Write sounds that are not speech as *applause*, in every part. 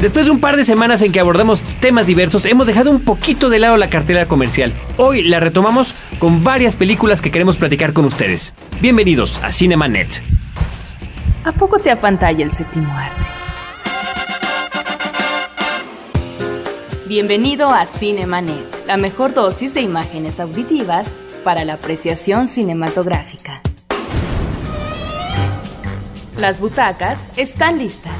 Después de un par de semanas en que abordamos temas diversos, hemos dejado un poquito de lado la cartera comercial. Hoy la retomamos con varias películas que queremos platicar con ustedes. Bienvenidos a Cinemanet. ¿A poco te apantalla el séptimo arte? Bienvenido a Cinemanet, la mejor dosis de imágenes auditivas para la apreciación cinematográfica. Las butacas están listas.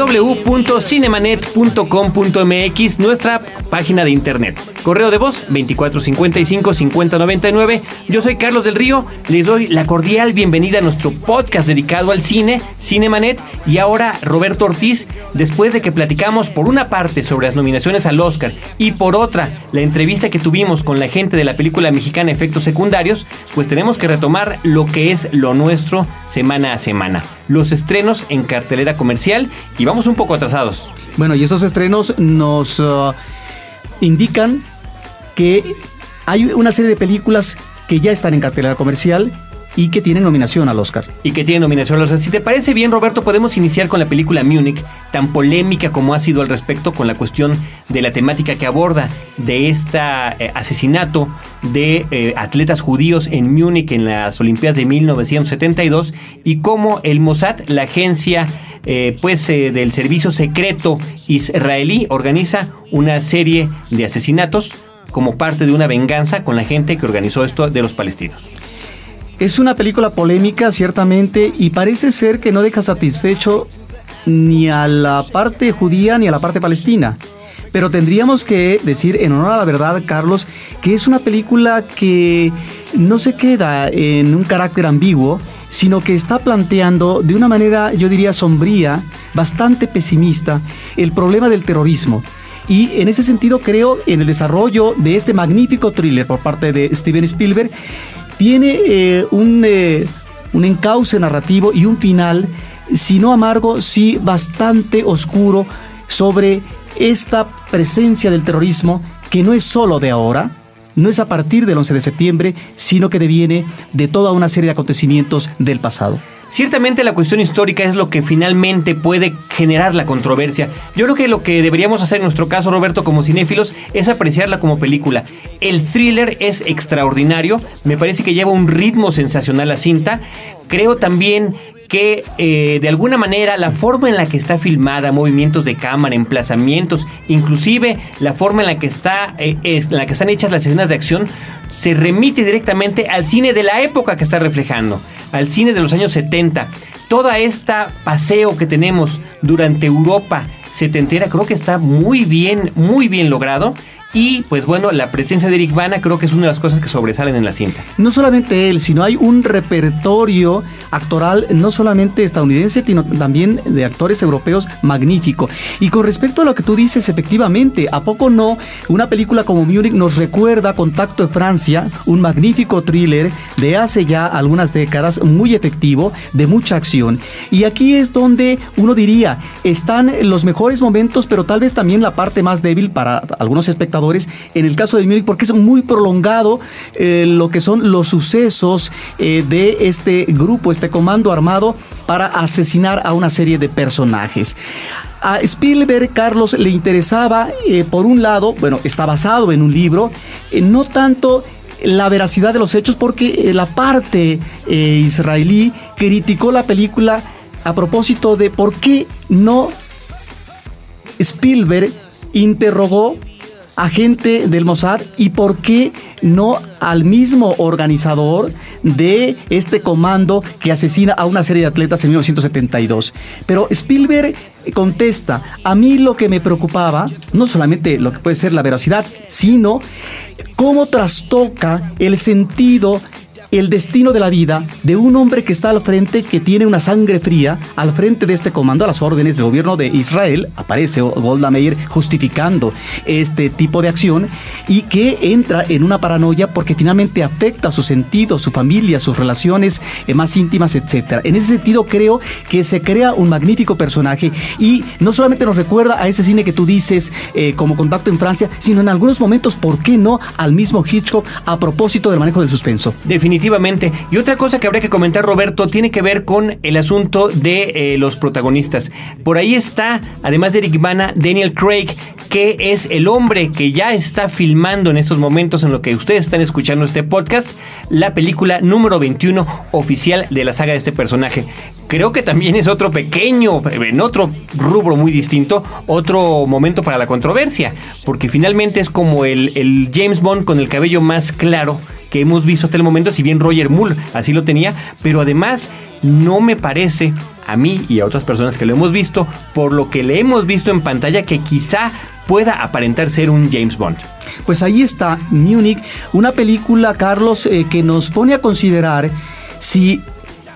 www.cinemanet.com.mx, nuestra página de internet. Correo de voz 2455-5099. Yo soy Carlos del Río. Les doy la cordial bienvenida a nuestro podcast dedicado al cine, Cinemanet. Y ahora Roberto Ortiz, después de que platicamos por una parte sobre las nominaciones al Oscar y por otra la entrevista que tuvimos con la gente de la película mexicana Efectos Secundarios, pues tenemos que retomar lo que es lo nuestro semana a semana. Los estrenos en cartelera comercial y vamos un poco atrasados. Bueno, y esos estrenos nos uh, indican que hay una serie de películas que ya están en cartelera comercial y que tienen nominación al Oscar. Y que tienen nominación al Oscar. Si te parece bien, Roberto, podemos iniciar con la película Munich, tan polémica como ha sido al respecto con la cuestión de la temática que aborda de este asesinato de eh, atletas judíos en Múnich en las Olimpiadas de 1972 y cómo el Mossad, la agencia eh, pues del servicio secreto israelí, organiza una serie de asesinatos como parte de una venganza con la gente que organizó esto de los palestinos. Es una película polémica, ciertamente, y parece ser que no deja satisfecho ni a la parte judía ni a la parte palestina. Pero tendríamos que decir, en honor a la verdad, Carlos, que es una película que no se queda en un carácter ambiguo, sino que está planteando de una manera, yo diría, sombría, bastante pesimista, el problema del terrorismo. Y en ese sentido creo en el desarrollo de este magnífico thriller por parte de Steven Spielberg, tiene eh, un, eh, un encauce narrativo y un final, si no amargo, sí bastante oscuro sobre esta presencia del terrorismo que no es solo de ahora, no es a partir del 11 de septiembre, sino que deviene de toda una serie de acontecimientos del pasado. Ciertamente la cuestión histórica es lo que finalmente puede generar la controversia. Yo creo que lo que deberíamos hacer en nuestro caso, Roberto, como cinéfilos, es apreciarla como película. El thriller es extraordinario, me parece que lleva un ritmo sensacional la cinta. Creo también que eh, de alguna manera la forma en la que está filmada, movimientos de cámara, emplazamientos, inclusive la forma en la que está eh, en la que están hechas las escenas de acción, se remite directamente al cine de la época que está reflejando al cine de los años 70. Toda esta paseo que tenemos durante Europa setentera creo que está muy bien, muy bien logrado y pues bueno, la presencia de Eric Bana creo que es una de las cosas que sobresalen en la cinta. No solamente él, sino hay un repertorio actoral no solamente estadounidense, sino también de actores europeos magnífico. Y con respecto a lo que tú dices, efectivamente, ¿a poco no? Una película como Munich nos recuerda Contacto de Francia, un magnífico thriller de hace ya algunas décadas, muy efectivo, de mucha acción. Y aquí es donde uno diría, están los mejores momentos, pero tal vez también la parte más débil para algunos espectadores en el caso de Múnich porque es muy prolongado eh, lo que son los sucesos eh, de este grupo, este comando armado para asesinar a una serie de personajes. A Spielberg, Carlos, le interesaba, eh, por un lado, bueno, está basado en un libro, no tanto la veracidad de los hechos, porque la parte israelí criticó la película a propósito de por qué no Spielberg interrogó agente del Mossad y por qué no al mismo organizador de este comando que asesina a una serie de atletas en 1972. Pero Spielberg contesta, a mí lo que me preocupaba, no solamente lo que puede ser la veracidad, sino cómo trastoca el sentido el destino de la vida de un hombre que está al frente, que tiene una sangre fría, al frente de este comando a las órdenes del gobierno de Israel, aparece Golda Meir justificando este tipo de acción y que entra en una paranoia porque finalmente afecta su sentido, su familia, sus relaciones eh, más íntimas, etc. En ese sentido creo que se crea un magnífico personaje y no solamente nos recuerda a ese cine que tú dices eh, como Contacto en Francia, sino en algunos momentos, ¿por qué no?, al mismo Hitchcock a propósito del manejo del suspenso. Definitivamente. Y otra cosa que habría que comentar, Roberto, tiene que ver con el asunto de eh, los protagonistas. Por ahí está, además de Eric Bana, Daniel Craig, que es el hombre que ya está filmando en estos momentos en lo que ustedes están escuchando este podcast, la película número 21 oficial de la saga de este personaje. Creo que también es otro pequeño, en otro rubro muy distinto, otro momento para la controversia, porque finalmente es como el, el James Bond con el cabello más claro que hemos visto hasta el momento, si bien Roger Moore así lo tenía, pero además no me parece a mí y a otras personas que lo hemos visto, por lo que le hemos visto en pantalla, que quizá pueda aparentar ser un James Bond. Pues ahí está Munich, una película, Carlos, eh, que nos pone a considerar si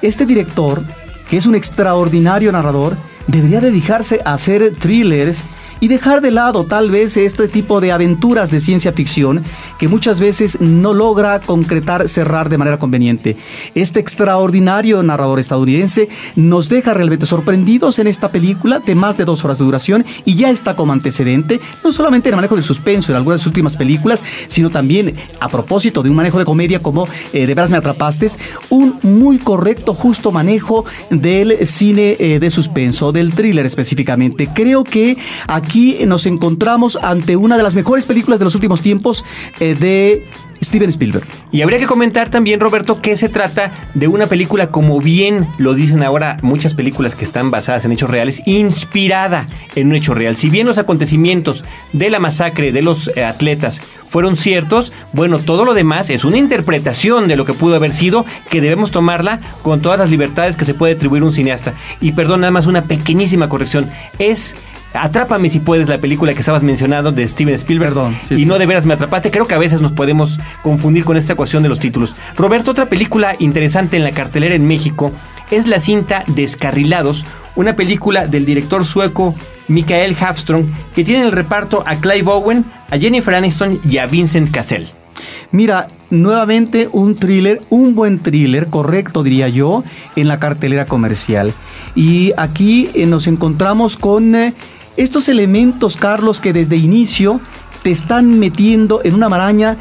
este director, que es un extraordinario narrador, debería dedicarse a hacer thrillers y dejar de lado tal vez este tipo de aventuras de ciencia ficción que muchas veces no logra concretar, cerrar de manera conveniente. Este extraordinario narrador estadounidense nos deja realmente sorprendidos en esta película de más de dos horas de duración y ya está como antecedente, no solamente en el manejo del suspenso en algunas de sus últimas películas, sino también a propósito de un manejo de comedia como eh, De veras me atrapastes, un muy correcto, justo manejo del cine eh, de suspenso, del thriller específicamente. Creo que aquí nos encontramos ante una de las mejores películas de los últimos tiempos eh, de Steven Spielberg. Y habría que comentar también, Roberto, que se trata de una película, como bien lo dicen ahora muchas películas que están basadas en hechos reales, inspirada en un hecho real. Si bien los acontecimientos de la masacre de los eh, atletas fueron ciertos, bueno, todo lo demás es una interpretación de lo que pudo haber sido, que debemos tomarla con todas las libertades que se puede atribuir un cineasta. Y perdón, nada más una pequeñísima corrección. Es Atrápame si puedes, la película que estabas mencionando de Steven Spielberg. Perdón. y no de veras me atrapaste. Creo que a veces nos podemos confundir con esta ecuación de los títulos. Roberto, otra película interesante en la cartelera en México es la cinta Descarrilados, una película del director sueco Mikael Hafström que tiene en el reparto a Clive Owen, a Jennifer Aniston y a Vincent Cassell. Mira, nuevamente un thriller, un buen thriller, correcto diría yo, en la cartelera comercial. Y aquí eh, nos encontramos con eh, estos elementos, Carlos, que desde inicio te están metiendo en una maraña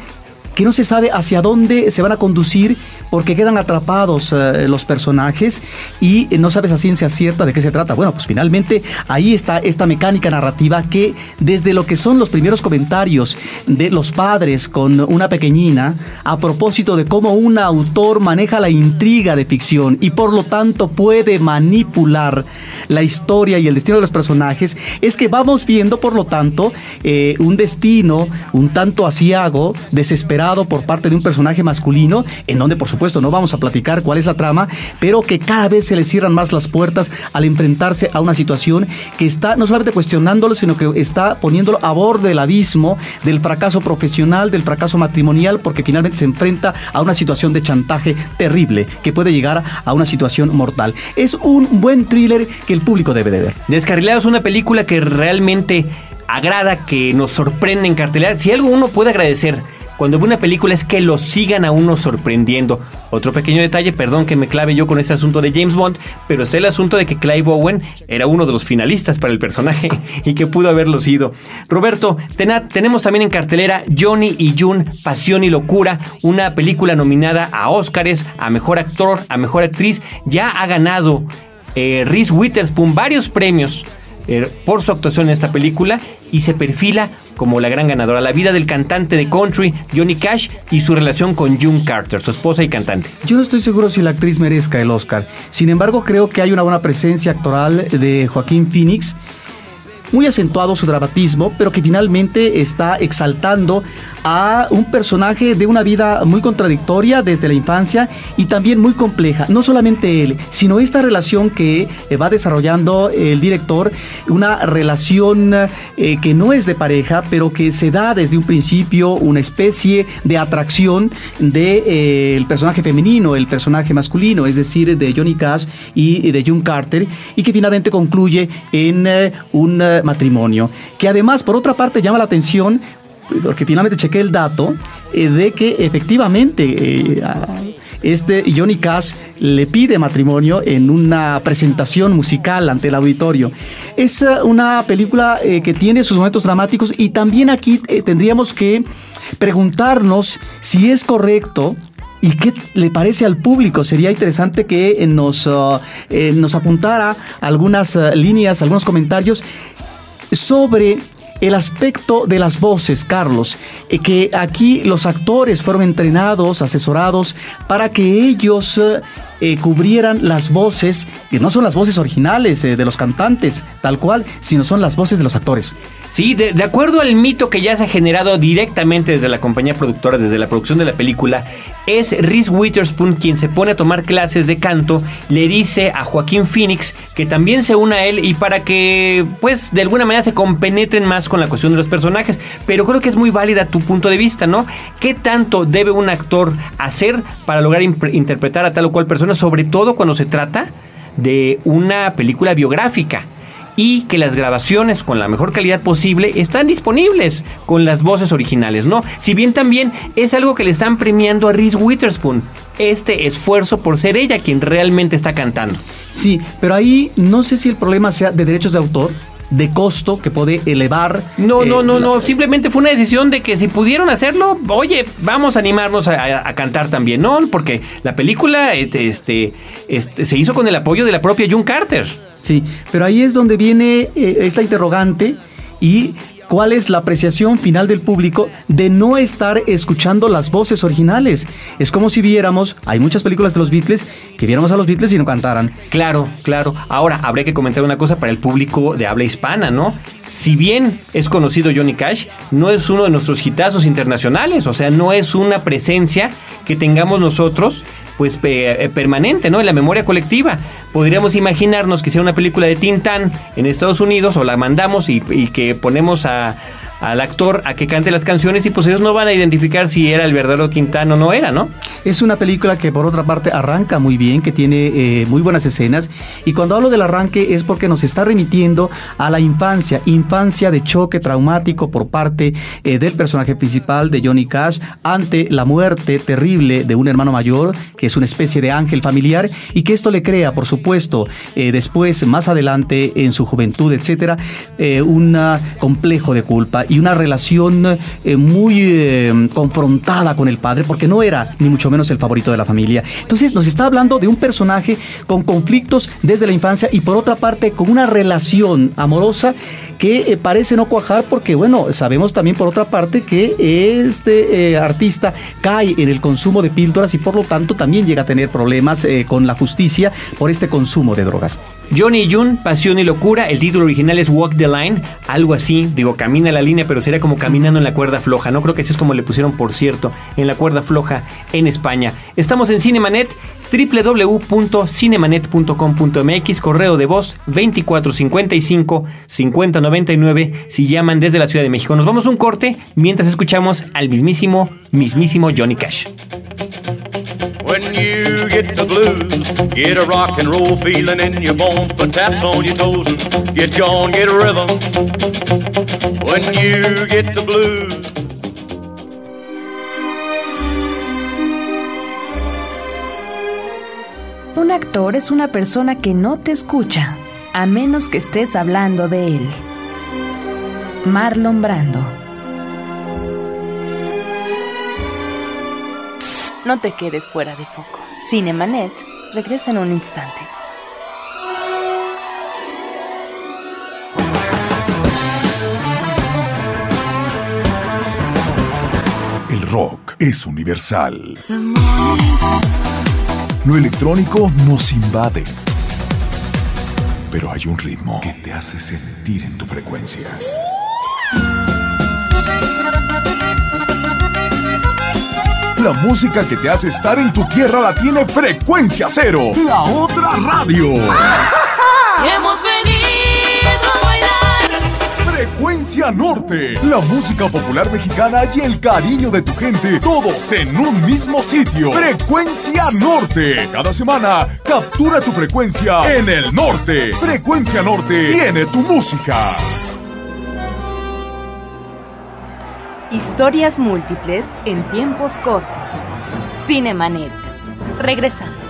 que no se sabe hacia dónde se van a conducir porque quedan atrapados eh, los personajes y no sabes a ciencia cierta de qué se trata. Bueno, pues finalmente ahí está esta mecánica narrativa que desde lo que son los primeros comentarios de los padres con una pequeñina a propósito de cómo un autor maneja la intriga de ficción y por lo tanto puede manipular la historia y el destino de los personajes, es que vamos viendo por lo tanto eh, un destino un tanto asiago, desesperado por parte de un personaje masculino, en donde por supuesto no vamos a platicar cuál es la trama, pero que cada vez se le cierran más las puertas al enfrentarse a una situación que está no solamente cuestionándolo, sino que está poniéndolo a borde del abismo del fracaso profesional, del fracaso matrimonial, porque finalmente se enfrenta a una situación de chantaje terrible que puede llegar a una situación mortal. Es un buen thriller que el público debe de ver. Descarrilado es una película que realmente agrada, que nos sorprende en cartelera. Si algo uno puede agradecer cuando ve una película es que lo sigan a uno sorprendiendo. Otro pequeño detalle, perdón que me clave yo con ese asunto de James Bond, pero es el asunto de que Clive Owen era uno de los finalistas para el personaje *laughs* y que pudo haberlo sido. Roberto, tenemos también en cartelera Johnny y June, Pasión y Locura, una película nominada a Oscars, a Mejor Actor, a Mejor Actriz. Ya ha ganado eh, Reese Witherspoon varios premios eh, por su actuación en esta película y se perfila como la gran ganadora. La vida del cantante de country Johnny Cash y su relación con June Carter, su esposa y cantante. Yo no estoy seguro si la actriz merezca el Oscar. Sin embargo, creo que hay una buena presencia actoral de Joaquín Phoenix muy acentuado su dramatismo, pero que finalmente está exaltando a un personaje de una vida muy contradictoria desde la infancia y también muy compleja. No solamente él, sino esta relación que eh, va desarrollando el director, una relación eh, que no es de pareja, pero que se da desde un principio una especie de atracción del de, eh, personaje femenino, el personaje masculino, es decir, de Johnny Cash y de June Carter, y que finalmente concluye en un matrimonio. Que además, por otra parte, llama la atención porque finalmente chequé el dato eh, de que efectivamente eh, este Johnny Cash le pide matrimonio en una presentación musical ante el auditorio. Es eh, una película que tiene sus momentos dramáticos y también aquí tendríamos que preguntarnos si es correcto ¿Y qué le parece al público? Sería interesante que nos, nos apuntara algunas líneas, algunos comentarios sobre el aspecto de las voces, Carlos, eh, que aquí los actores fueron entrenados, asesorados, para que ellos eh, eh, cubrieran las voces, que no son las voces originales de los cantantes, tal cual, sino son las voces de los actores. Sí, de, acuerdo al mito que ya se ha generado directamente desde la compañía productora, desde la producción de la película, es Reese Witherspoon quien se pone a tomar clases de canto, le dice a Joaquín Phoenix que también se una a él y para que, pues, de alguna manera se compenetren más con la cuestión de los personajes. Pero creo que es muy válida tu punto de vista, ¿no? ¿Qué tanto debe un actor hacer para lograr interpretar a tal o cual persona, sobre todo cuando se trata de una película biográfica? y que las grabaciones con la mejor calidad posible están disponibles con las voces originales, ¿no? Si bien también es algo que le están premiando a Reese Witherspoon, este esfuerzo por ser ella quien realmente está cantando. Sí, pero ahí no sé si el problema sea de derechos de autor de costo que puede elevar. No, no, eh, no, no. Simplemente fue una decisión de que si pudieron hacerlo, oye, vamos a animarnos a, cantar también, ¿no? Porque la película este, este, se hizo con el apoyo de la propia June Carter. Sí, pero ahí es donde viene eh, esta interrogante y cuál es la apreciación final del público de no estar escuchando las voces originales. Es como si viéramos, hay muchas películas de los Beatles, que viéramos a los Beatles y no cantaran. Claro, claro. Ahora, habría que comentar una cosa para el público de habla hispana, ¿no? Si bien es conocido Johnny Cash, no es uno de nuestros hitazos internacionales, o sea, no es una presencia que tengamos nosotros pues eh, permanente, ¿no? En la memoria colectiva. Podríamos imaginarnos que sea una película de Tintán en Estados Unidos o la mandamos y que ponemos a, al actor a que cante las canciones y pues ellos no van a identificar si era el verdadero Quintano o no era, ¿no? Es una película que por otra parte arranca muy bien, que tiene eh, muy buenas escenas y cuando hablo del arranque es porque nos está remitiendo a la infancia, infancia de choque traumático por parte eh, del personaje principal de Johnny Cash ante la muerte terrible de un hermano mayor que es una especie de ángel familiar y que esto le crea, por supuesto, eh, después, más adelante en su juventud, etcétera, un complejo de culpa una relación eh, muy eh, confrontada con el padre, porque no era ni mucho menos el favorito de la familia. Entonces nos está hablando de un personaje con conflictos desde la infancia y por otra parte con una relación amorosa que eh, parece no cuajar porque, bueno, sabemos también por otra parte que este artista cae en el consumo de píldoras y por lo tanto también llega a tener problemas con la justicia por este consumo de drogas. Johnny June, Pasión y Locura, el título original es Walk the Line, algo así, digo, camina la línea, pero sería como caminando en la cuerda floja, ¿no? Creo que así es como le pusieron, por cierto, en la cuerda floja en España. Estamos en Cinemanet, www.cinemanet.com.mx, correo de voz 2455-5099, si llaman desde la Ciudad de México. Nos vamos un corte mientras escuchamos al mismísimo, mismísimo Johnny Cash. When you get the blues, get a rock and roll feeling in your bones, put taps on your toes and get going, get a rhythm. When you get the blues. Es una persona que no te escucha, a menos que estés hablando de él. Marlon Brando No te quedes fuera de foco. Cinemanet regresa en un instante. El rock es universal. Lo electrónico nos invade pero hay un ritmo que te hace sentir en tu frecuencia. La música que te hace estar en tu tierra la tiene Frecuencia Cero, la otra radio. *laughs* Hemos venido. Frecuencia Norte, la música popular mexicana y el cariño de tu gente, todos en un mismo sitio. Frecuencia Norte. Cada semana, captura tu frecuencia en el norte. Frecuencia Norte tiene tu música. Historias múltiples en tiempos cortos. Cinemanet. Regresamos.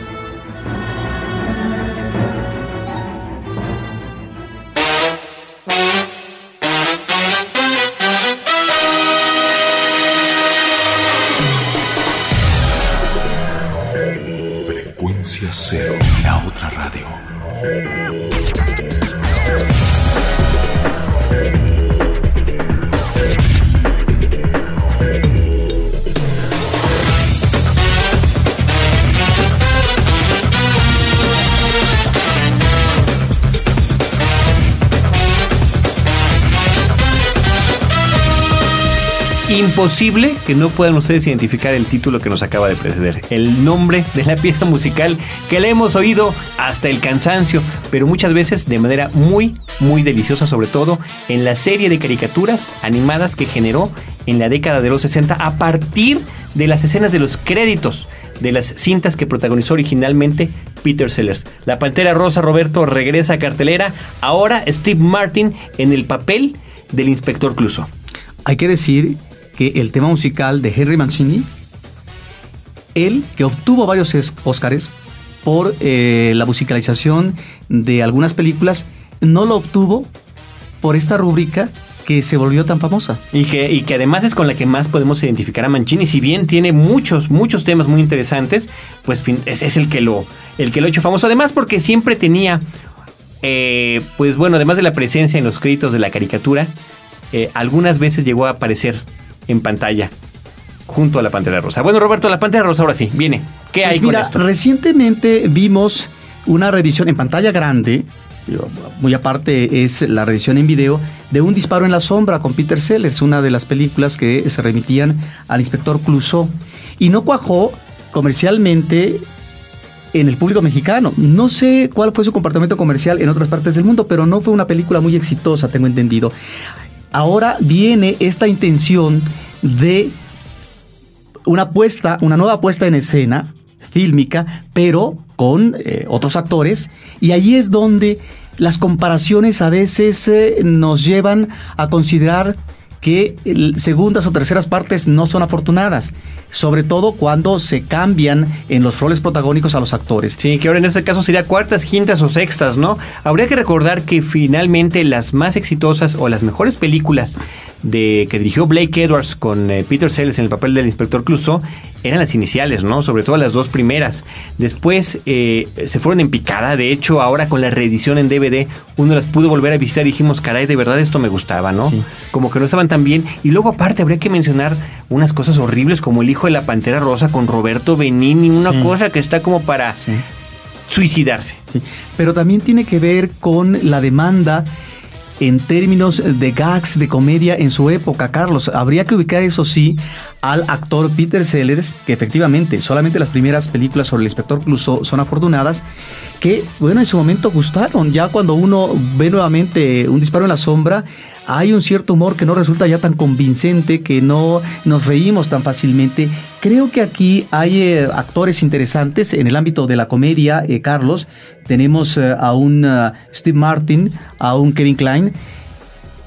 Imposible que no puedan ustedes identificar el título que nos acaba de preceder, el nombre de la pieza musical que le hemos oído hasta el cansancio, pero muchas veces de manera muy, muy deliciosa, sobre todo en la serie de caricaturas animadas que generó en la década de los 60 a partir de las escenas de los créditos de las cintas que protagonizó originalmente Peter Sellers. La Pantera Rosa Roberto regresa a cartelera, ahora Steve Martin en el papel del inspector Clouseau. Hay que decir que el tema musical de Henry Mancini, él que obtuvo varios es- Óscares por eh, la musicalización de algunas películas, no lo obtuvo por esta rúbrica que se volvió tan famosa. Y que, y que además es con la que más podemos identificar a Mancini. Si bien tiene muchos, muchos temas muy interesantes, pues es el, que lo, el que lo ha hecho famoso. Además porque siempre tenía, eh, pues bueno, además de la presencia en los créditos de la caricatura, eh, algunas veces llegó a aparecer en pantalla junto a la Pantera Rosa. Bueno, Roberto, la Pantera Rosa ahora sí, viene. ¿Qué hay Pues mira, con esto? recientemente vimos una reedición en pantalla grande, muy aparte es la reedición en video, de Un disparo en la sombra con Peter Sellers, una de las películas que se remitían al inspector Clouseau. Y no cuajó comercialmente en el público mexicano. No sé cuál fue su comportamiento comercial en otras partes del mundo, pero no fue una película muy exitosa, tengo entendido. Ahora viene esta intención de una puesta, una nueva puesta en escena fílmica, pero con eh, otros actores, y ahí es donde las comparaciones a veces eh, nos llevan a considerar que segundas o terceras partes no son afortunadas, sobre todo cuando se cambian en los roles protagónicos a los actores. Sí, que ahora en este caso sería cuartas, quintas o sextas, ¿no? Habría que recordar que finalmente las más exitosas o las mejores películas de que dirigió Blake Edwards con eh, Peter Sellers en el papel del inspector Clouseau eran las iniciales, ¿no? Sobre todo las dos primeras. Después eh, se fueron en picada. De hecho, ahora con la reedición en DVD, uno las pudo volver a visitar y dijimos, caray, de verdad esto me gustaba, ¿no? Sí. Como que no estaban tan bien. Y luego, aparte, habría que mencionar unas cosas horribles como El hijo de la pantera rosa con Roberto Benini, una Sí. cosa que está como para Sí. suicidarse. Sí, Pero también tiene que ver con la demanda en términos de gags de comedia en su época, Carlos. Habría que ubicar, eso sí, al actor Peter Sellers, que efectivamente solamente las primeras películas sobre el inspector Clouseau son afortunadas, que, bueno, en su momento gustaron. Ya cuando uno ve nuevamente un disparo en la sombra, hay un cierto humor que no resulta ya tan convincente, que no nos reímos tan fácilmente. Creo que aquí hay eh, actores interesantes en el ámbito de la comedia, eh, Carlos. Tenemos eh, a un eh, Steve Martin, a un Kevin Klein.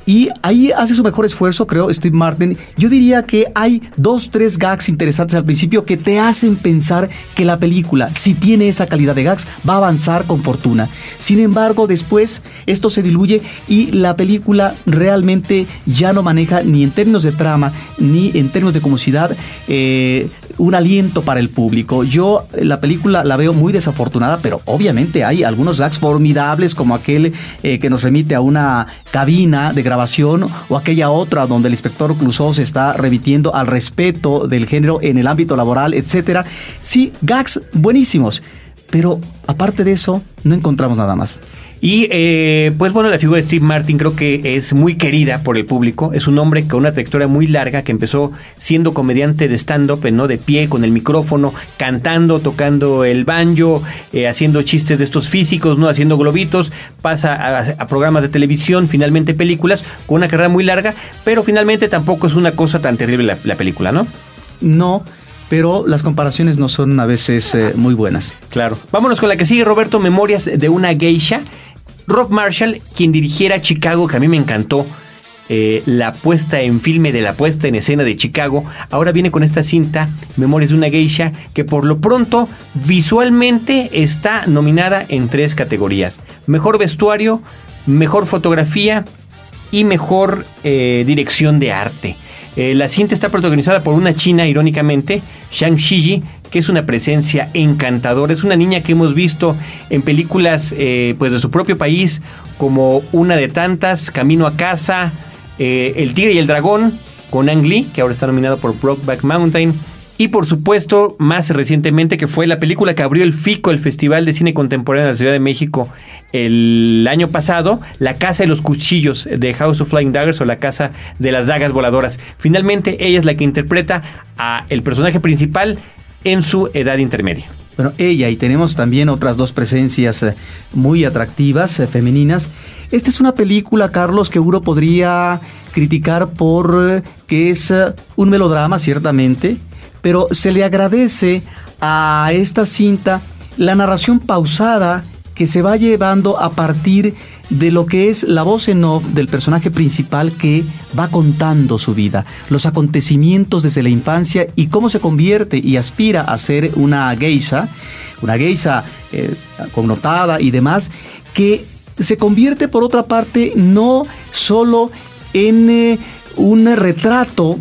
Y ahí hace su mejor esfuerzo, creo, Steve Martin. Yo diría que hay dos, tres gags interesantes al principio que te hacen pensar que la película, si tiene esa calidad de gags, va a avanzar con fortuna. Sin embargo, después esto se diluye y la película realmente ya no maneja ni en términos de trama, ni en términos de comicidad, eh, un aliento para el público. Yo la película la veo muy desafortunada, pero obviamente hay algunos gags formidables como aquel eh, que nos remite a una cabina de grabación o aquella otra donde el inspector Clouseau se está remitiendo al respeto del género en el ámbito laboral, etcétera. Sí, gags buenísimos, pero aparte de eso no encontramos nada más. Y eh, pues bueno, la figura de Steve Martin creo que es muy querida por el público. Es un hombre con una trayectoria muy larga que empezó siendo comediante de stand-up, ¿no? De pie, con el micrófono, cantando, tocando el banjo, eh, haciendo chistes de estos físicos, ¿no? Haciendo globitos, pasa a, a programas de televisión, finalmente películas, con una carrera muy larga, pero finalmente tampoco es una cosa tan terrible la, la película, ¿no? No, pero las comparaciones no son a veces eh, muy buenas. Claro. Vámonos con la que sigue, Roberto, Memorias de una geisha. Rob Marshall, quien dirigiera Chicago, que a mí me encantó, eh, la puesta en filme de la puesta en escena de Chicago, ahora viene con esta cinta, Memorias de una geisha, que por lo pronto visualmente está nominada en tres categorías. Mejor vestuario, mejor fotografía y mejor eh, dirección de arte. Eh, la cinta está protagonizada por una china, irónicamente, Shang Shiji, que es una presencia encantadora. Es una niña que hemos visto en películas eh, pues de su propio país, como una de tantas, Camino a casa, eh, El tigre y el dragón, con Ang Lee, que ahora está nominado por Brokeback Mountain. Y por supuesto, más recientemente, que fue la película que abrió el FICO, el Festival de Cine Contemporáneo de la Ciudad de México, el año pasado, La Casa de los Cuchillos de House of Flying Daggers o La Casa de las Dagas Voladoras. Finalmente, ella es la que interpreta a el personaje principal en su edad intermedia. Bueno, ella y tenemos también otras dos presencias eh, muy atractivas, eh, femeninas. Esta es una película, Carlos, que uno podría criticar por eh, que es un melodrama, ciertamente, pero se le agradece a esta cinta la narración pausada que se va llevando a partir de lo que es la voz en off del personaje principal que va contando su vida, los acontecimientos desde la infancia y cómo se convierte y aspira a ser una geisha, una geisha eh, connotada y demás, que se convierte por otra parte no solo en eh, un retrato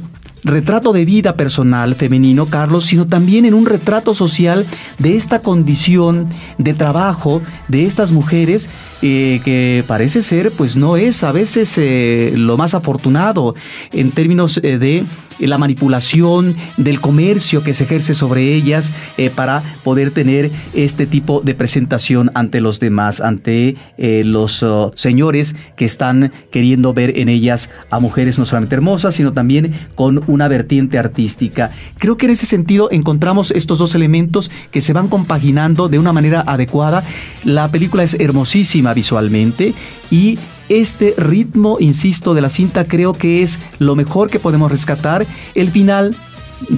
retrato de vida personal femenino, Carlos, sino también en un retrato social de esta condición de trabajo de estas mujeres que parece ser, pues no es a veces eh, lo más afortunado en términos eh, de la manipulación del comercio que se ejerce sobre ellas eh, para poder tener este tipo de presentación ante los demás, ante los oh, señores que están queriendo ver en ellas a mujeres no solamente hermosas, sino también con una vertiente artística. Creo que en ese sentido encontramos estos dos elementos que se van compaginando de una manera adecuada. La película es hermosísima visualmente y este ritmo, insisto, de la cinta creo que es lo mejor que podemos rescatar. El final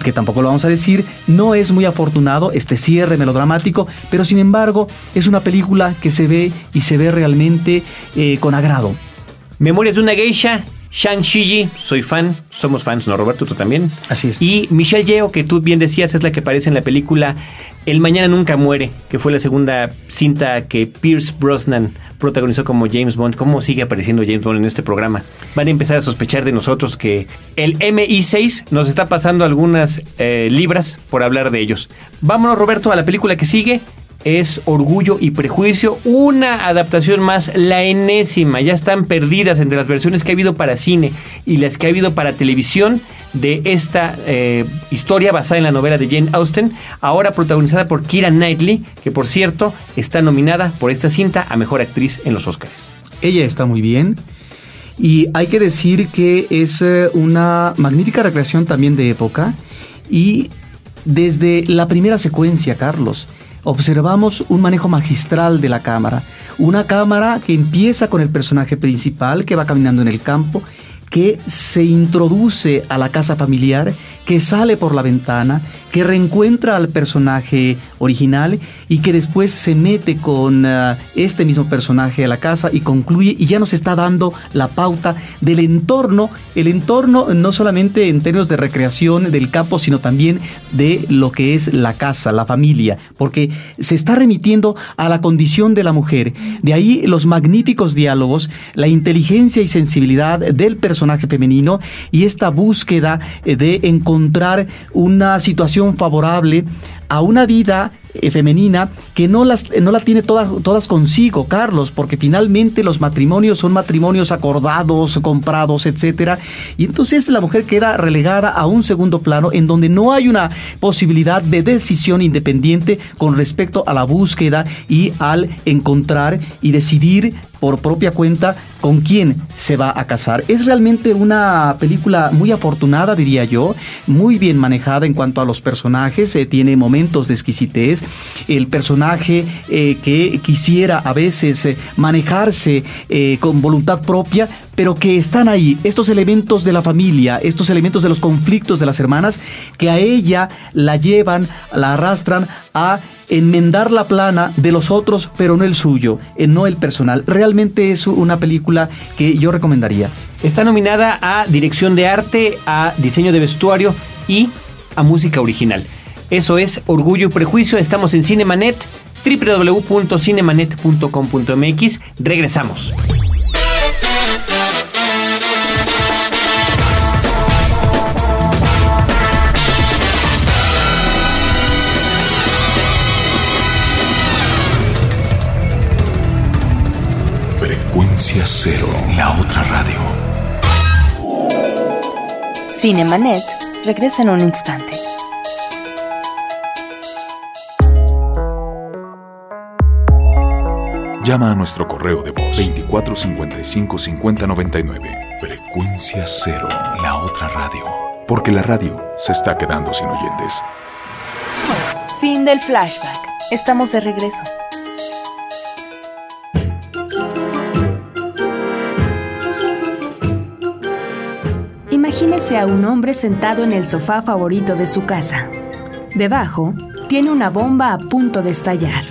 que tampoco lo vamos a decir, no es muy afortunado este cierre melodramático, pero sin embargo es una película que se ve y se ve realmente eh, con agrado. Memorias de una geisha, Shang Shiji, soy fan, somos fans, ¿no, Roberto? ¿Tú también? Así es. Y Michelle Yeoh, que tú bien decías, es la que aparece en la película El Mañana Nunca Muere, que fue la segunda cinta que Pierce Brosnan protagonizó como James Bond. ¿Cómo sigue apareciendo James Bond en este programa? Van a empezar a sospechar de nosotros que el MI6 nos está pasando algunas eh, libras por hablar de ellos. Vámonos, Roberto, a la película que sigue. Es Orgullo y Prejuicio, una adaptación más, la enésima. Ya están perdidas entre las versiones que ha habido para cine y las que ha habido para televisión de esta eh, historia basada en la novela de Jane Austen, ahora protagonizada por Kira Knightley, que por cierto está nominada por esta cinta a Mejor Actriz en los Oscars. Ella está muy bien. Y hay que decir que es eh, una magnífica recreación también de época. Y desde la primera secuencia, Carlos, observamos un manejo magistral de la cámara. Una cámara que empieza con el personaje principal que va caminando en el campo, que se introduce a la casa familiar, que sale por la ventana, que reencuentra al personaje original y que después se mete con uh, este mismo personaje a la casa y concluye y ya nos está dando la pauta del entorno, el entorno no solamente en términos de recreación del campo, sino también de lo que es la casa, la familia, porque se está remitiendo a la condición de la mujer. De ahí los magníficos diálogos, la inteligencia y sensibilidad del personaje femenino y esta búsqueda eh, de encontrar una situación favorable a una vida eh, femenina que no, las, no la tiene todas, todas consigo, Carlos, porque finalmente los matrimonios son matrimonios acordados, comprados, etcétera, y entonces la mujer queda relegada a un segundo plano en donde no hay una posibilidad de decisión independiente con respecto a la búsqueda y al encontrar y decidir por propia cuenta con quién se va a casar. Es realmente una película muy afortunada, diría yo, muy bien manejada en cuanto a los personajes, eh, tiene momentos de exquisitez. El personaje eh, que quisiera a veces eh, manejarse con voluntad propia, pero que están ahí, estos elementos de la familia, estos elementos de los conflictos de las hermanas, que a ella la llevan, la arrastran a enmendar la plana de los otros, pero no el suyo, eh, no el personal. Realmente es una película que yo recomendaría. Está nominada a dirección de arte, a diseño de vestuario y a música original. Eso es Orgullo y Prejuicio. Estamos en Cinemanet, www.cinemanet.com.mx. Regresamos. Frecuencia Cero, la otra radio. Cinemanet regresa en un instante. Llama a nuestro correo de voz 2455 5099. Frecuencia Cero, la otra radio. Porque la radio se está quedando sin oyentes. Fin del flashback. Estamos de regreso. A un hombre sentado en el sofá favorito de su casa. Debajo, tiene una bomba a punto de estallar.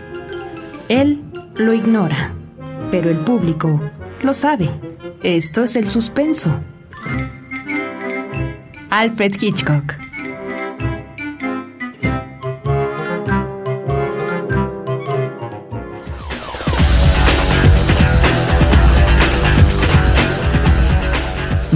Él lo ignora, pero el público lo sabe. Esto es el suspenso. Alfred Hitchcock.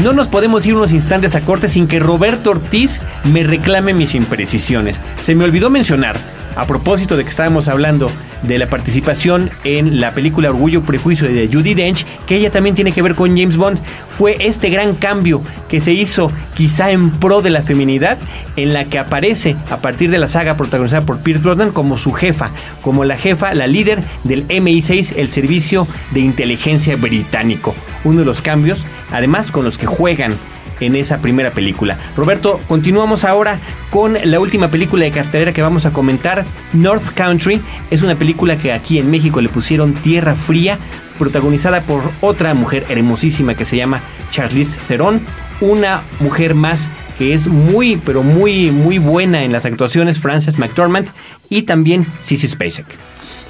No nos podemos ir unos instantes a corte sin que Roberto Ortiz me reclame mis imprecisiones. Se me olvidó mencionar, a propósito de que estábamos hablando de la participación en la película Orgullo y Prejuicio de Judy Dench, que ella también tiene que ver con James Bond, fue este gran cambio que se hizo quizá en pro de la feminidad, en la que aparece a partir de la saga protagonizada por Pierce Brosnan como su jefa, como la jefa, la líder del MI6, el servicio de inteligencia británico. Uno de los cambios, además, con los que juegan en esa primera película. Roberto, continuamos ahora con la última película de cartelera que vamos a comentar, North Country. Es una película que aquí en México le pusieron Tierra Fría, protagonizada por otra mujer hermosísima que se llama Charlize Theron, una mujer más que es muy, pero muy, muy buena en las actuaciones, Frances McDormand y también Sissy Spacek.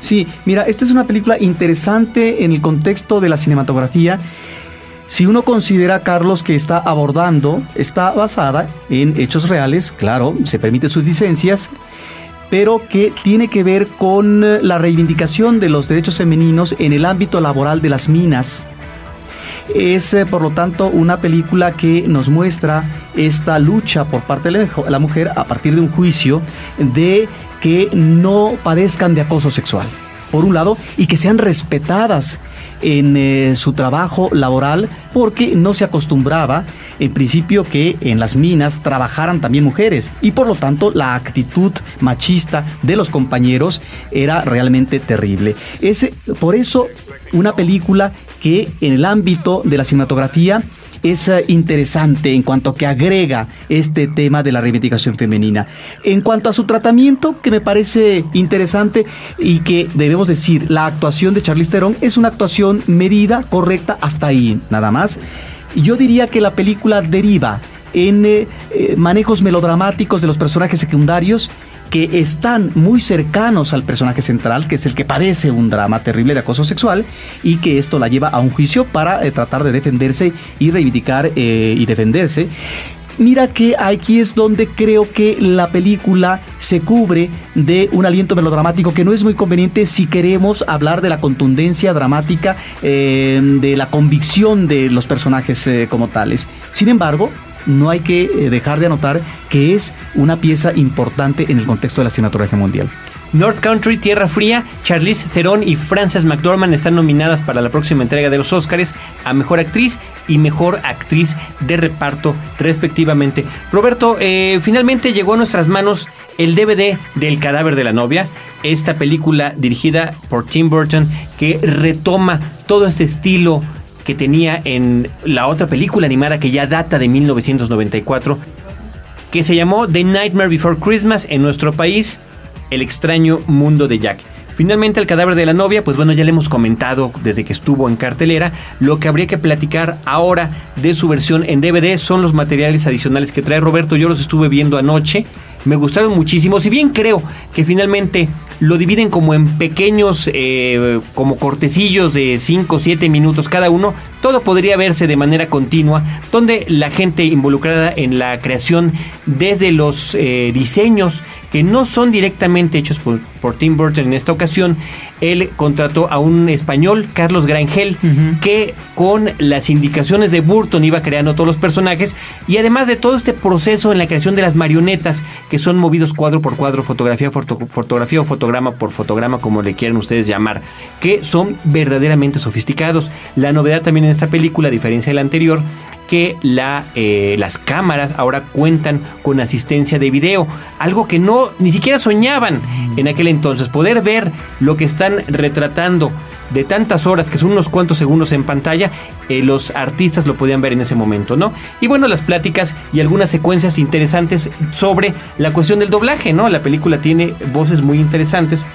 Sí, mira, esta es una película interesante en el contexto de la cinematografía. Si uno considera, Carlos, que está abordando, está basada en hechos reales, claro, se permiten sus licencias, pero que tiene que ver con eh, la reivindicación de los derechos femeninos en el ámbito laboral de las minas. Es, eh, por lo tanto, una película que nos muestra esta lucha por parte de la- la mujer a partir de un juicio de que no padezcan de acoso sexual, por un lado, y que sean respetadas en eh, su trabajo laboral porque no se acostumbraba en principio que en las minas trabajaran también mujeres y por lo tanto la actitud machista de los compañeros era realmente terrible. Es por eso una película que en el ámbito de la cinematografía es eh, interesante en cuanto que agrega este tema de la reivindicación femenina. En cuanto a su tratamiento, que me parece interesante y que debemos decir, la actuación de Charlize Theron es una actuación medida, correcta, hasta ahí, nada más. Yo diría que la película deriva en eh, eh, manejos melodramáticos de los personajes secundarios que están muy cercanos al personaje central, que es el que padece un drama terrible de acoso sexual y que esto la lleva a un juicio para eh, tratar de defenderse y reivindicar eh, y defenderse. Mira que aquí es donde creo que la película se cubre de un aliento melodramático que no es muy conveniente si queremos hablar de la contundencia dramática, eh, de la convicción de los personajes como tales. Sin embargo, no hay que eh, dejar de anotar que es una pieza importante en el contexto de la cinematografía mundial. North Country, Tierra Fría, Charlize Theron y Frances McDormand están nominadas para la próxima entrega de los Oscars a Mejor Actriz y Mejor Actriz de Reparto, respectivamente. Roberto, eh, finalmente llegó a nuestras manos el DVD del cadáver de la novia, esta película dirigida por Tim Burton que retoma todo ese estilo que tenía en la otra película animada que ya data de 1994, que se llamó The Nightmare Before Christmas en nuestro país, El extraño mundo de Jack. Finalmente el cadáver de la novia, pues bueno, ya le hemos comentado desde que estuvo en cartelera. Lo que habría que platicar ahora de su versión en DVD son los materiales adicionales que trae Roberto. Yo los estuve viendo anoche. Me gustaron muchísimo. Si bien creo que finalmente lo dividen como en pequeños, eh, como cortecillos de 5 o 7 minutos cada uno, todo podría verse de manera continua, donde la gente involucrada en la creación, desde los eh, diseños que no son directamente hechos por, por, Tim Burton en esta ocasión, él contrató a un español, Carlos Grangel, que con las indicaciones de Burton iba creando todos los personajes y además de todo este proceso en la creación de las marionetas que son movidos cuadro por cuadro, fotografía por fotografía o fotograma por fotograma, como le quieran ustedes llamar, que son verdaderamente sofisticados. La novedad también esta película, a diferencia de la anterior, que la, eh, las cámaras ahora cuentan con asistencia de video, algo que no ni siquiera soñaban en aquel entonces, poder ver lo que están retratando de tantas horas, que son unos cuantos segundos en pantalla, eh, los artistas lo podían ver en ese momento, ¿no? Y bueno, las pláticas y algunas secuencias interesantes sobre la cuestión del doblaje, ¿no? La película tiene voces muy interesantes.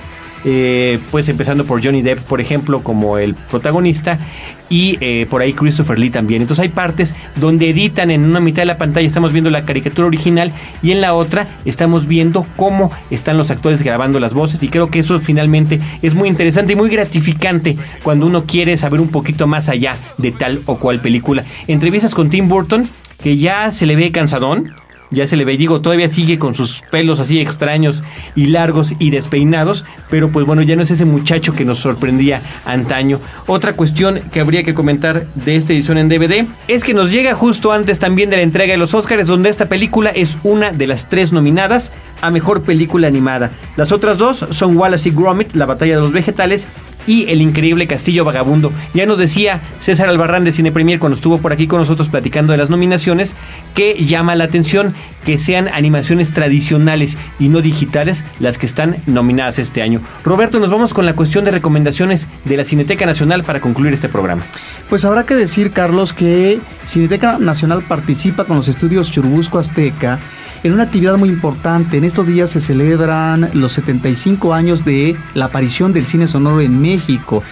Eh, pues empezando por Johnny Depp, por ejemplo, como el protagonista, y eh, por ahí Christopher Lee también. Entonces hay partes donde editan en una mitad de la pantalla, estamos viendo la caricatura original, y en la otra estamos viendo cómo están los actores grabando las voces, y creo que eso finalmente es muy interesante y muy gratificante cuando uno quiere saber un poquito más allá de tal o cual película. Entrevistas con Tim Burton, que ya se le ve cansadón ya se le ve, digo, todavía sigue con sus pelos así extraños y largos y despeinados, pero pues bueno, ya no es ese muchacho que nos sorprendía antaño. Otra cuestión que habría que comentar de esta edición en DVD es que nos llega justo antes también de la entrega de los Oscars, donde esta película es una de las tres nominadas a mejor película animada. Las otras dos son Wallace y Gromit, La batalla de los vegetales y El increíble Castillo Vagabundo. Ya nos decía César Albarrán de Cine Premier cuando estuvo por aquí con nosotros platicando de las nominaciones que llama la atención que sean animaciones tradicionales y no digitales las que están nominadas este año. Roberto, nos vamos con la cuestión de recomendaciones de la Cineteca Nacional para concluir este programa. Pues habrá que decir, Carlos, que Cineteca Nacional participa con los estudios Churubusco Azteca en una actividad muy importante. En estos días se celebran los 75 años de la aparición del cine sonoro en México.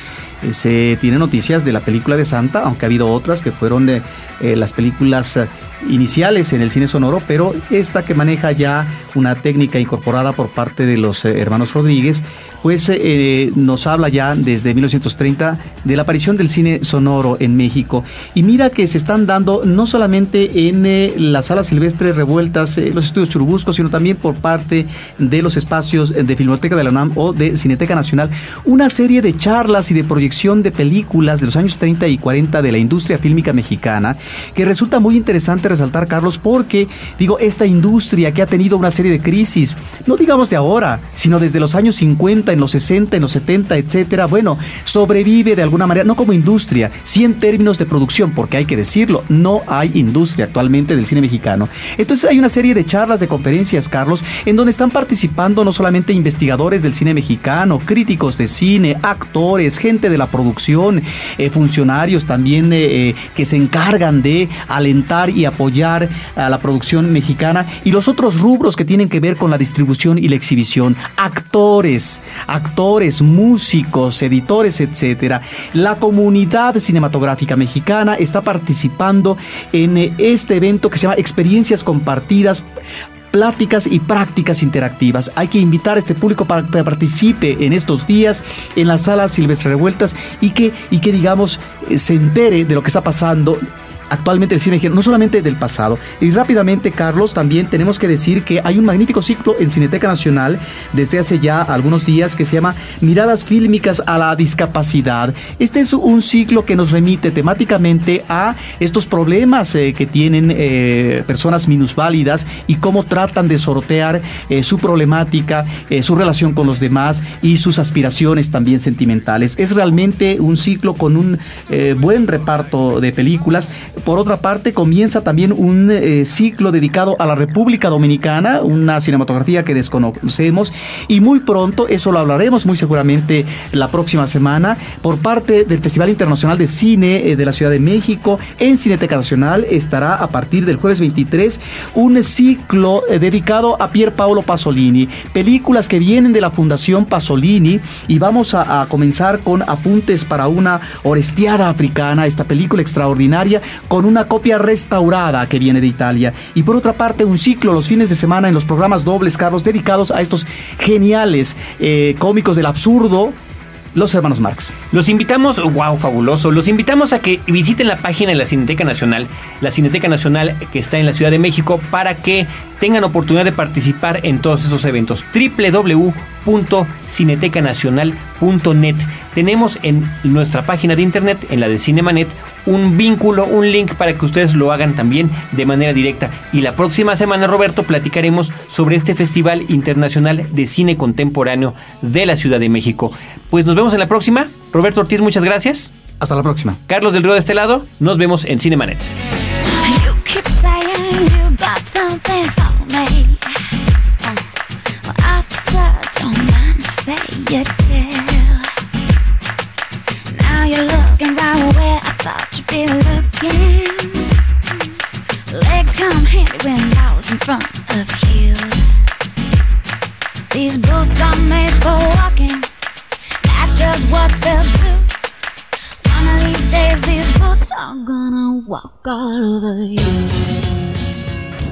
Eh, se tiene noticias de la película de Santa, aunque ha habido otras que fueron de eh, las películas eh, iniciales en el cine sonoro, pero esta que maneja ya una técnica incorporada por parte de los hermanos Rodríguez, pues eh, nos habla ya desde 1930 de la aparición del cine sonoro en México. Y mira que se están dando no solamente en eh, las salas silvestres revueltas, eh, los estudios churubuscos, sino también por parte de los espacios de Filmoteca de la UNAM o de Cineteca Nacional, una serie de charlas y de proyección de películas de los años 30 y 40 de la industria fílmica mexicana, que resulta muy interesante resaltar, Carlos, porque, digo, esta industria que ha tenido una serie de crisis, no digamos de ahora, sino desde los años 50, en los 60, en los 70, etcétera, bueno, sobrevive de alguna manera, no como industria, sí en términos de producción, porque hay que decirlo, no hay industria actualmente del cine mexicano. Entonces hay una serie de charlas, de conferencias, Carlos, en donde están participando no solamente investigadores del cine mexicano, críticos de cine, actores, gente de la producción, eh, funcionarios también eh, eh, que se encargan de alentar y apoyar a la producción mexicana y los otros rubros que tienen que ver con la distribución y la exhibición, actores, actores, músicos, editores, etcétera. La comunidad cinematográfica mexicana está participando en eh, este evento que se llama Experiencias Compartidas pláticas y prácticas interactivas. Hay que invitar a este público para que participe en estos días en las salas Silvestre Revueltas y que, y que digamos, eh, se entere de lo que está pasando actualmente el cine no solamente del pasado. Y rápidamente, Carlos, también tenemos que decir que hay un magnífico ciclo en Cineteca Nacional desde hace ya algunos días que se llama Miradas Fílmicas a la Discapacidad. Este es un ciclo que nos remite temáticamente a estos problemas eh, que tienen eh, personas minusválidas y cómo tratan de sortear eh, su problemática, su relación con los demás y sus aspiraciones también sentimentales. Es realmente un ciclo con un buen reparto de películas. Por otra parte, comienza también un eh, ciclo dedicado a la República Dominicana, una cinematografía que desconocemos y muy pronto, eso lo hablaremos muy seguramente la próxima semana, por parte del Festival Internacional de Cine eh, de la Ciudad de México en Cineteca Nacional estará a partir del jueves 23 un ciclo eh, dedicado a Pier Paolo Pasolini, películas que vienen de la Fundación Pasolini y vamos a, a comenzar con apuntes para una Orestiada Africana, esta película extraordinaria con una copia restaurada que viene de Italia. Y por otra parte, un ciclo los fines de semana en los programas dobles, Carlos, dedicados a estos geniales eh, cómicos del absurdo, los hermanos Marx. Los invitamos, wow, fabuloso. Los invitamos a que visiten la página de la Cineteca Nacional, la Cineteca Nacional que está en la Ciudad de México, para que tengan oportunidad de participar en todos esos eventos. www.cinetecanacional.net. Tenemos en nuestra página de internet, en la de Cinemanet, un vínculo, un link para que ustedes lo hagan también de manera directa. Y la próxima semana, Roberto, platicaremos sobre este Festival Internacional de Cine Contemporáneo de la Ciudad de México. Pues nos vemos en la próxima. Roberto Ortiz, muchas gracias. Hasta la próxima. Carlos del Río de este lado, nos vemos en Cinemanet. You keep saying you got something don't mind to say. Now you're looking right where I thought you'd be looking. Legs come handy when I was in front of you. These boots are made for walking. That's just what they'll do. One of these days, these boots are gonna walk all over you.